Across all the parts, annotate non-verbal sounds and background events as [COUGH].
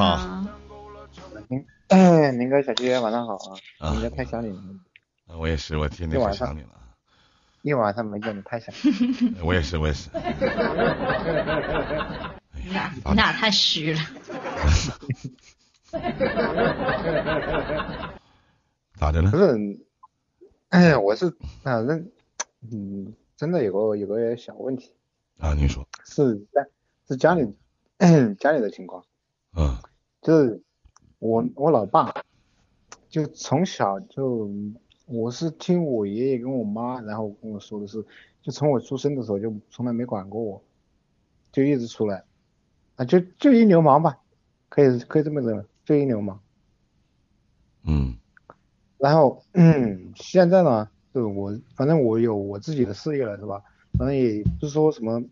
好。明明哥小七晚上好啊！明哥太想你了。我也是，我天天可想你了。一晚上没见你太想。[LAUGHS] 我也是，我也是。你俩你俩太虚了。咋的了？不是，哎，我是反正嗯，真的有个有个小问题。啊，你说。是在是家里 [COUGHS] 家里的情况。嗯。就是我我老爸，就从小就我是听我爷爷跟我妈，然后跟我说的是，就从我出生的时候就从来没管过我，就一直出来，啊，就就一流氓吧，可以可以这么认为，就一流氓。嗯。然后嗯，[CLEARS THROAT] 现在呢，就是我反正我有我自己的事业了，是吧？反正也不是说什么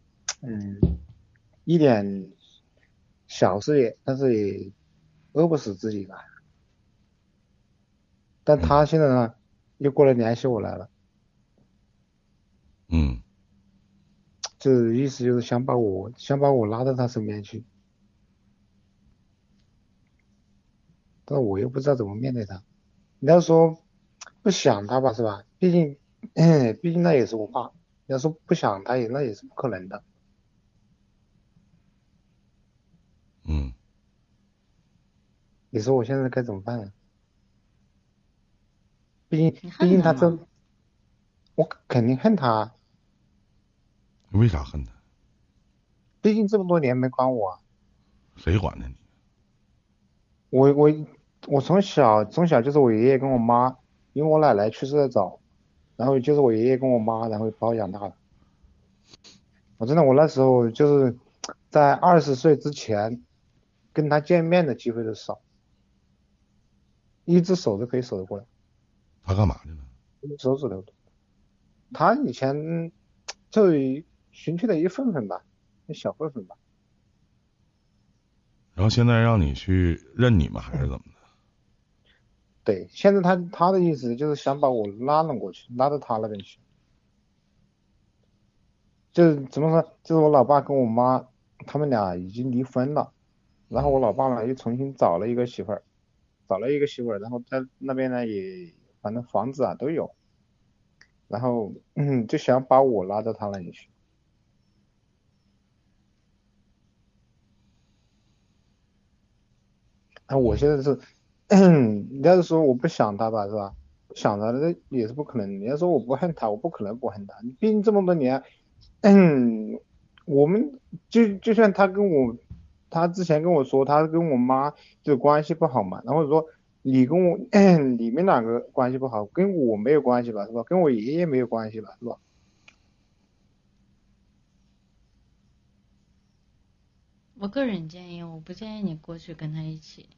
嗯，一点小事业，但是也。饿不死自己吧，但他现在呢，又过来联系我来了，嗯，这意思就是想把我想把我拉到他身边去，但我又不知道怎么面对他。你要说不想他吧，是吧？毕竟，[COUGHS] 毕竟那也是我爸。要说不想他，也那也是不可能的。嗯。你说我现在该怎么办啊？毕竟，毕竟他这，我肯定恨他。为啥恨他？毕竟这么多年没管我。谁管的你？我我我从小从小就是我爷爷跟我妈，因为我奶奶去世的早，然后就是我爷爷跟我妈，然后把我养大的。我真的，我那时候就是在二十岁之前，跟他见面的机会都少。一只手都可以守得过来。他干嘛去了？手指头。他以前就寻去的一份份吧，一小份份吧。然后现在让你去认你们还是怎么的？对，现在他他的意思就是想把我拉拢过去，拉到他那边去。就是怎么说？就是我老爸跟我妈他们俩已经离婚了，然后我老爸呢又重新找了一个媳妇儿。找了一个媳妇儿，然后在那边呢也反正房子啊都有，然后嗯就想把我拉到他那里去。那，我现在是，你要是说我不想他吧，是吧？想他那也是不可能。你要说我不恨他，我不可能不恨他。毕竟这么多年，嗯，我们就就算他跟我。他之前跟我说，他跟我妈就关系不好嘛，然后说你跟我你们两个关系不好，跟我没有关系吧，是吧？跟我爷爷没有关系吧，是吧？我个人建议，我不建议你过去跟他一起，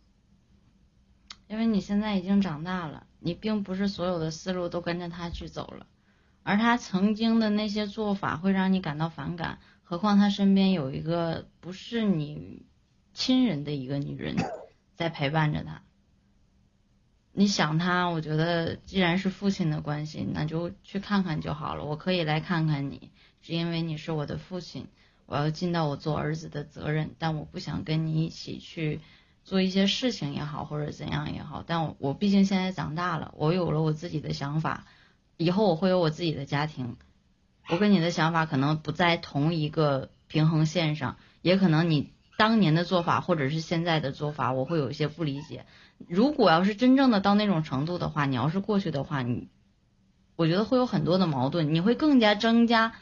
因为你现在已经长大了，你并不是所有的思路都跟着他去走了，而他曾经的那些做法会让你感到反感。何况他身边有一个不是你亲人的一个女人 [LAUGHS] 在陪伴着他，你想他，我觉得既然是父亲的关系，那就去看看就好了。我可以来看看你，是因为你是我的父亲，我要尽到我做儿子的责任，但我不想跟你一起去做一些事情也好，或者怎样也好。但我我毕竟现在长大了，我有了我自己的想法，以后我会有我自己的家庭。我跟你的想法可能不在同一个平衡线上，也可能你当年的做法或者是现在的做法，我会有一些不理解。如果要是真正的到那种程度的话，你要是过去的话，你我觉得会有很多的矛盾，你会更加增加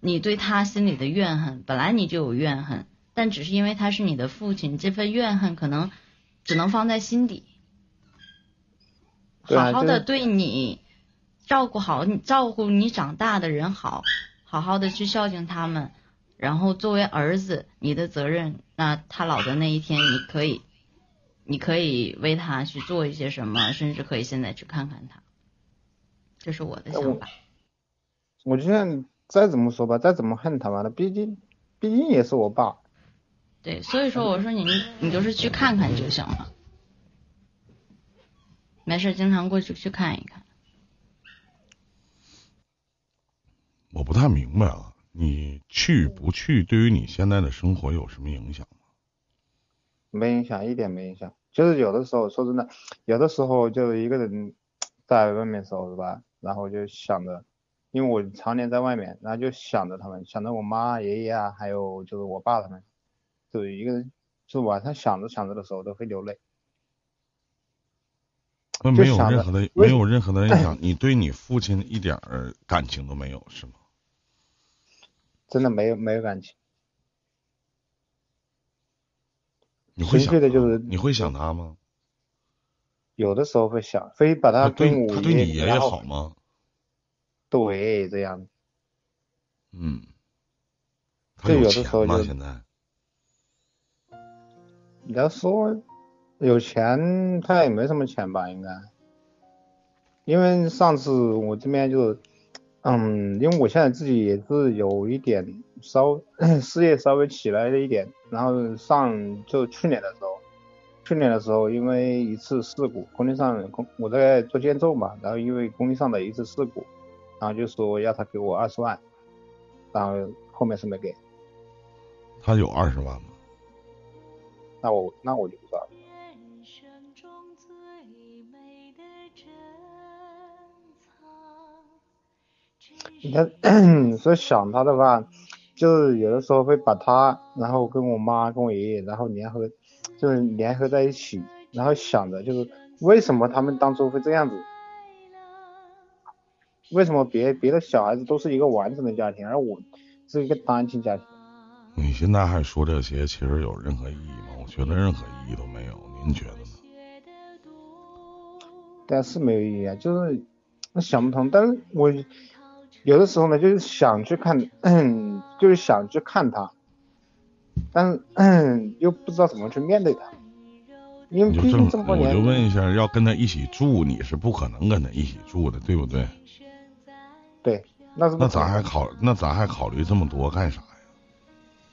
你对他心里的怨恨。本来你就有怨恨，但只是因为他是你的父亲，这份怨恨可能只能放在心底。好好的对你。照顾好你，照顾你长大的人好，好好的去孝敬他们，然后作为儿子，你的责任，那他老的那一天，你可以，你可以为他去做一些什么，甚至可以现在去看看他，这是我的想法。我就像再怎么说吧，再怎么恨他吧，那毕竟，毕竟也是我爸。对，所以说我说你，你就是去看看就行了，没事，经常过去去看一看。我不太明白啊，你去不去对于你现在的生活有什么影响吗？没影响，一点没影响。就是有的时候，说真的，有的时候就是一个人在外面时候是吧，然后就想着，因为我常年在外面，然后就想着他们，想着我妈、爷爷啊，还有就是我爸他们，就一个人，就晚上想着想着的时候都会流泪。那没有任何的没有任何的影响，你对你父亲一点儿感情都没有是吗？真的没有没有感情，你会想的就是你会想他吗？有的时候会想，非把他他对他对你爷爷好吗？对，这样。嗯，他就有的？时候就现在你要说有钱，他也没什么钱吧，应该。因为上次我这边就，嗯，因为我现在自己也是有一点稍事业稍微起来了一点，然后上就去年的时候，去年的时候因为一次事故，工地上工我在做建筑嘛，然后因为工地上的一次事故，然后就说要他给我二十万，然后后面是没给，他有二十万吗？那我那我就不知道了。藏。你看，所以想他的话，就是有的时候会把他，然后跟我妈、跟我爷爷，然后联合，就是联合在一起，然后想着就是为什么他们当初会这样子，为什么别别的小孩子都是一个完整的家庭，而我是一个单亲家庭？你现在还说这些，其实有任何意义吗？我觉得任何意义都没有。您觉得呢？但是没有意义啊，就是想不通。但是我有的时候呢，就是想去看，嗯，就是想去看他，但是嗯，又不知道怎么去面对他，因为你就这么毕竟这么，多我就，问一下，要跟他一起住，你是不可能跟他一起住的，对不对？对，那是那咱还考，那咱还考虑这么多干啥呀？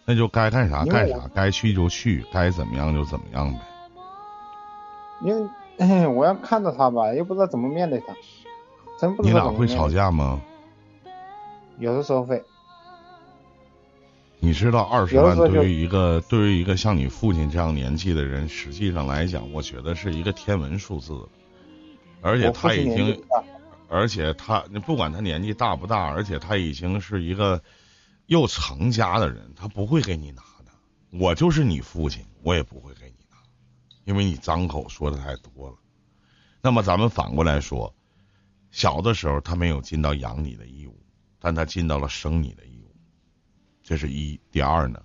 那就该干啥干啥，该去就去，该怎么样就怎么样呗。因为嗯我要看着他吧，又不知道怎么面对他，真不知你道俩会吵。架吗？有的时候会，你知道二十万对于一个对于一个像你父亲这样年纪的人，实际上来讲，我觉得是一个天文数字，而且他已经而且他你不管他年纪大不大，而且他已经是一个又成家的人，他不会给你拿的。我就是你父亲，我也不会给你拿，因为你张口说的太多了。那么咱们反过来说，小的时候他没有尽到养你的义务，但他尽到了生你的义务，这是一。第二呢，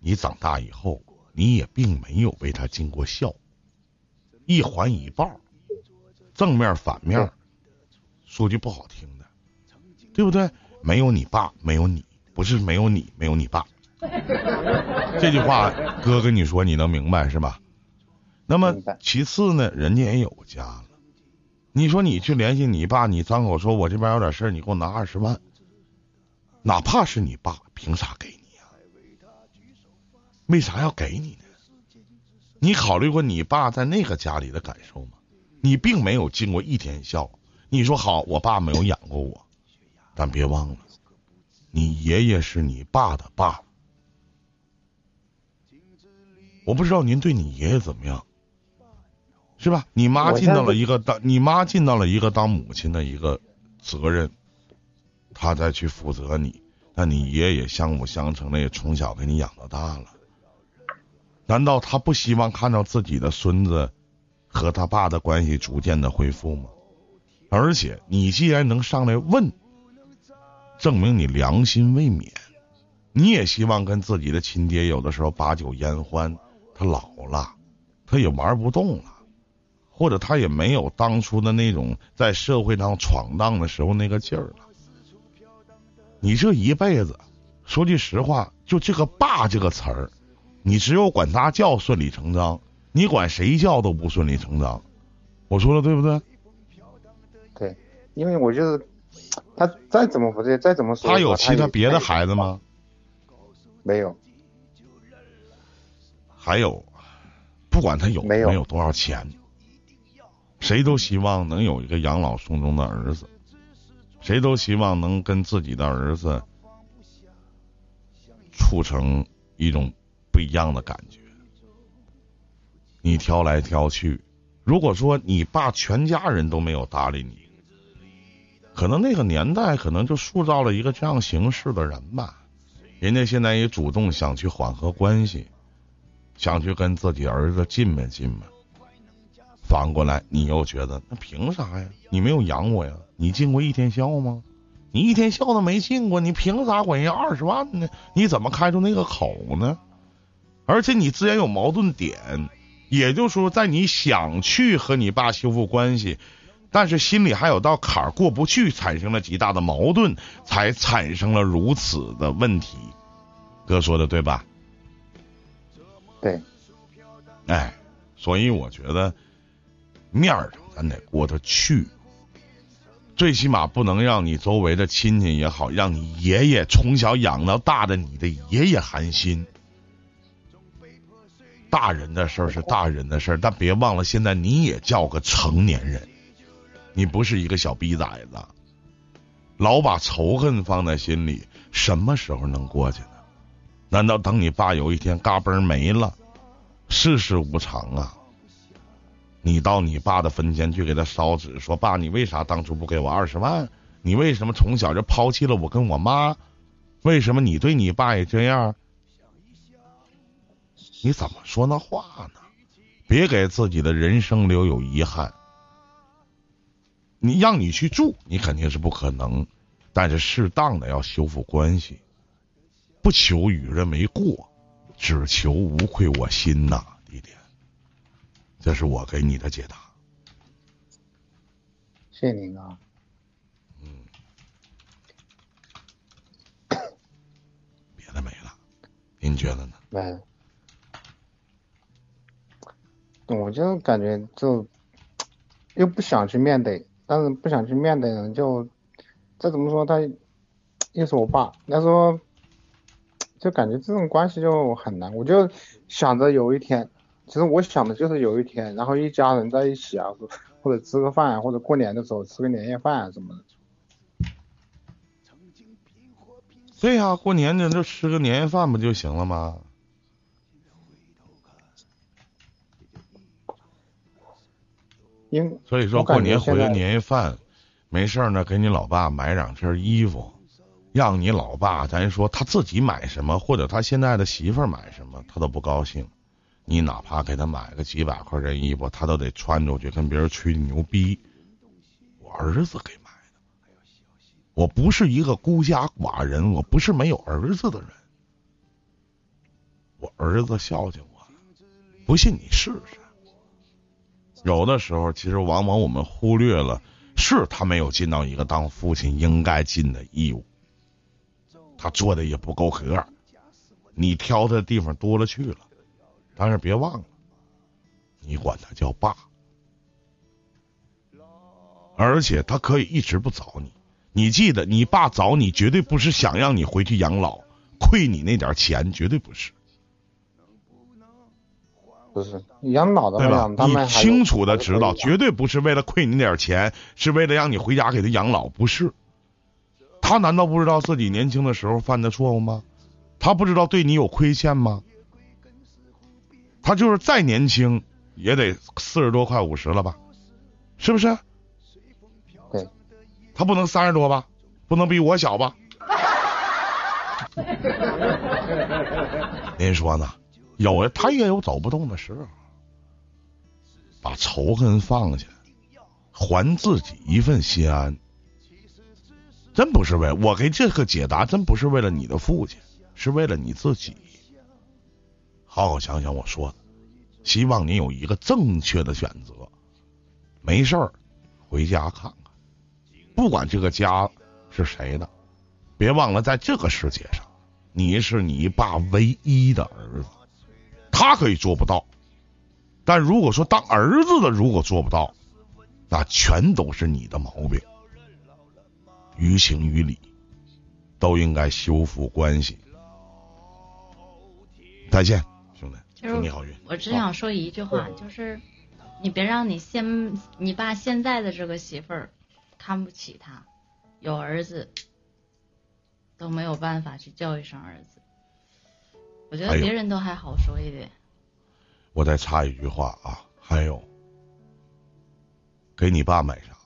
你长大以后，你也并没有为他尽过孝，一环一报，正面反面，说句不好听的，对不对？没有你爸，没有你，不是没有你，没有你爸。这句话哥跟你说，你能明白是吧？那么其次呢，人家也有个家了。你说你去联系你爸，你张口说我这边有点事儿，你给我拿二十万，哪怕是你爸，凭啥给你呀、为啥要给你呢？你考虑过你爸在那个家里的感受吗？你并没有尽过一天孝。你说好，我爸没有养过我，但别忘了，你爷爷是你爸的爸。我不知道您对你爷爷怎么样，是吧？你妈尽到了一个当你妈尽到了一个当母亲的一个责任，她再去负责你。那你爷爷相辅相成的，也从小给你养到大了。难道他不希望看到自己的孙子和他爸的关系逐渐的恢复吗？而且你既然能上来问，证明你良心未泯。你也希望跟自己的亲爹有的时候把酒言欢，他老了，他也玩不动了，或者他也没有当初的那种在社会上闯荡的时候那个劲儿了。你这一辈子，说句实话，就这个“爸”这个词儿，你只有管他叫顺理成章，你管谁叫都不顺理成章。我说的对不对？对，因为我就是他再怎么不对，再怎么说，他有其他别的孩子吗？没有，还有，不管他有没有有多少钱，谁都希望能有一个养老送终的儿子，谁都希望能跟自己的儿子处成一种不一样的感觉。你挑来挑去，如果说你爸全家人都没有搭理你，可能那个年代可能就塑造了一个这样形式的人吧。人家现在也主动想去缓和关系，想去跟自己儿子近门近门。反过来，你又觉得那凭啥呀？你没有养我呀？你尽过一天孝吗？你一天孝都没尽过，你凭啥管人二十万呢？你怎么开出那个口呢？而且你自然有矛盾点，也就是说，在你想去和你爸修复关系，但是心里还有道坎儿过不去，产生了极大的矛盾，才产生了如此的问题。哥说的对吧？对，哎，所以我觉得面儿上咱得过得去，最起码不能让你周围的亲戚也好，让你爷爷从小养到大的你的爷爷寒心。大人的事儿是大人的事儿，但别忘了，现在你也叫个成年人，你不是一个小逼崽子，老把仇恨放在心里，什么时候能过去呢？难道等你爸有一天嘎嘣没了？世事无常啊！你到你爸的坟前去给他烧纸，说爸，你为啥当初不给我二十万？你为什么从小就抛弃了我跟我妈？为什么你对你爸也这样？你怎么说那话呢？别给自己的人生留有遗憾。你让你去住，你肯定是不可能，但是适当的要修复关系，不求与人为过，只求无愧我心呐，弟弟。这是我给你的解答。谢谢您啊。嗯别的没了，您觉得呢？没。我就感觉就又不想去面对，但是不想去面对呢，就再怎么说？他又是我爸，那说就感觉这种关系就很难。我就想着有一天，其实我想的就是有一天，然后一家人在一起啊，[LAUGHS] 或者吃个饭，或者过年的时候吃个年夜饭啊什么的。对呀、过年的就吃个年夜饭不就行了吗？因为所以说过年回个年夜饭，没事儿呢，给你老爸买两身衣服，让你老爸咱说他自己买什么，或者他现在的媳妇儿买什么，他都不高兴。你哪怕给他买个几百块钱衣服，他都得穿出去跟别人吹牛逼。我儿子给买的，我不是一个孤家寡人，我不是没有儿子的人。我儿子孝敬我，不信你试试。有的时候，其实往往我们忽略了，是他没有尽到一个当父亲应该尽的义务，他做的也不够格，你挑他的地方多了去了。但是别忘了，你管他叫爸，而且他可以一直不找你。你记得，你爸找你绝对不是想让你回去养老，亏你那点钱，绝对不是。不是养老的对吧你清楚的知道，绝对不是为了亏你点钱，是为了让你回家给他养老，不是。他难道不知道自己年轻的时候犯的错误吗？他不知道对你有亏欠吗？他就是再年轻，也得四十多快五十了吧？是不是？对。他不能三十多吧？不能比我小吧？[LAUGHS] 您说呢？有他也有走不动的时候，把仇恨放下，还自己一份心安。真不是为我给这个解答，真不是为了你的父亲，是为了你自己。好好想想我说的，希望你有一个正确的选择。没事儿，回家看看，不管这个家是谁的，别忘了在这个世界上，你是你爸唯一的儿子。他可以做不到，但如果说当儿子的如果做不到，那全都是你的毛病。于情于理，都应该修复关系。再见，祝你好运。我只想说一句话，就是你别让你现你爸现在的这个媳妇儿看不起他，有儿子都没有办法去叫一声儿子。我觉得别人都还好说一点。我再插一句话啊，还有，给你爸买啥，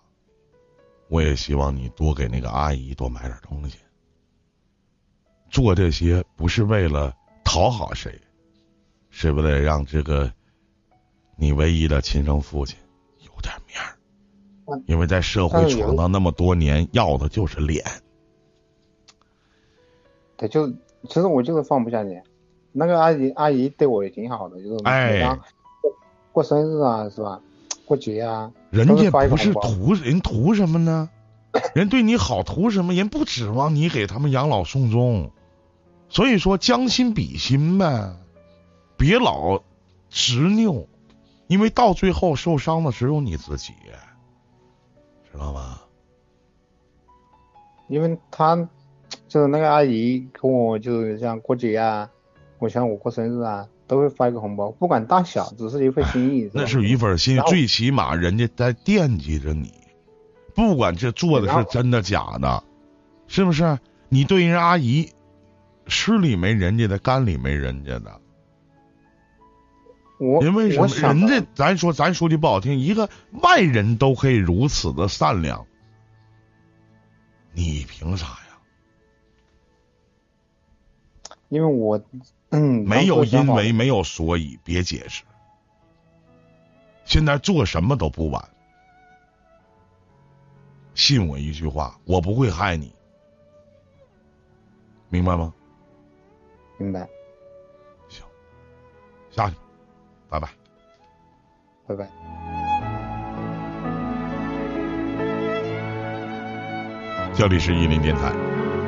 我也希望你多给那个阿姨多买点东西。做这些不是为了讨好谁，是为了让这个你唯一的亲生父亲有点面儿嗯。因为在社会闯荡那么多年，要的就是脸。对，就其实我就是放不下你。那个阿姨阿姨对我也挺好的，就是哎过过生日啊，是吧？过节啊，人家不是图人图什么呢？人对你好图什么？人不指望你给他们养老送终，所以说将心比心呗，别老执拗，因为到最后受伤的只有你自己，知道吗？因为他就是那个阿姨跟我就是像过节啊，我像我过生日啊，都会发一个红包，不管大小，只是一份心意。那是一份心，最起码人家在惦记着你，不管这做的是真的假的，是不是？你对人阿姨，吃里没人家的，干里没人家的。我因为什么？人家咱说咱说句不好听，一个外人都可以如此的善良，你凭啥呀？因为我嗯没有因为，没有所以，别解释。现在做什么都不晚，信我一句话，我不会害你，明白吗？明白，行下去，拜拜。拜拜。这里是一林电台，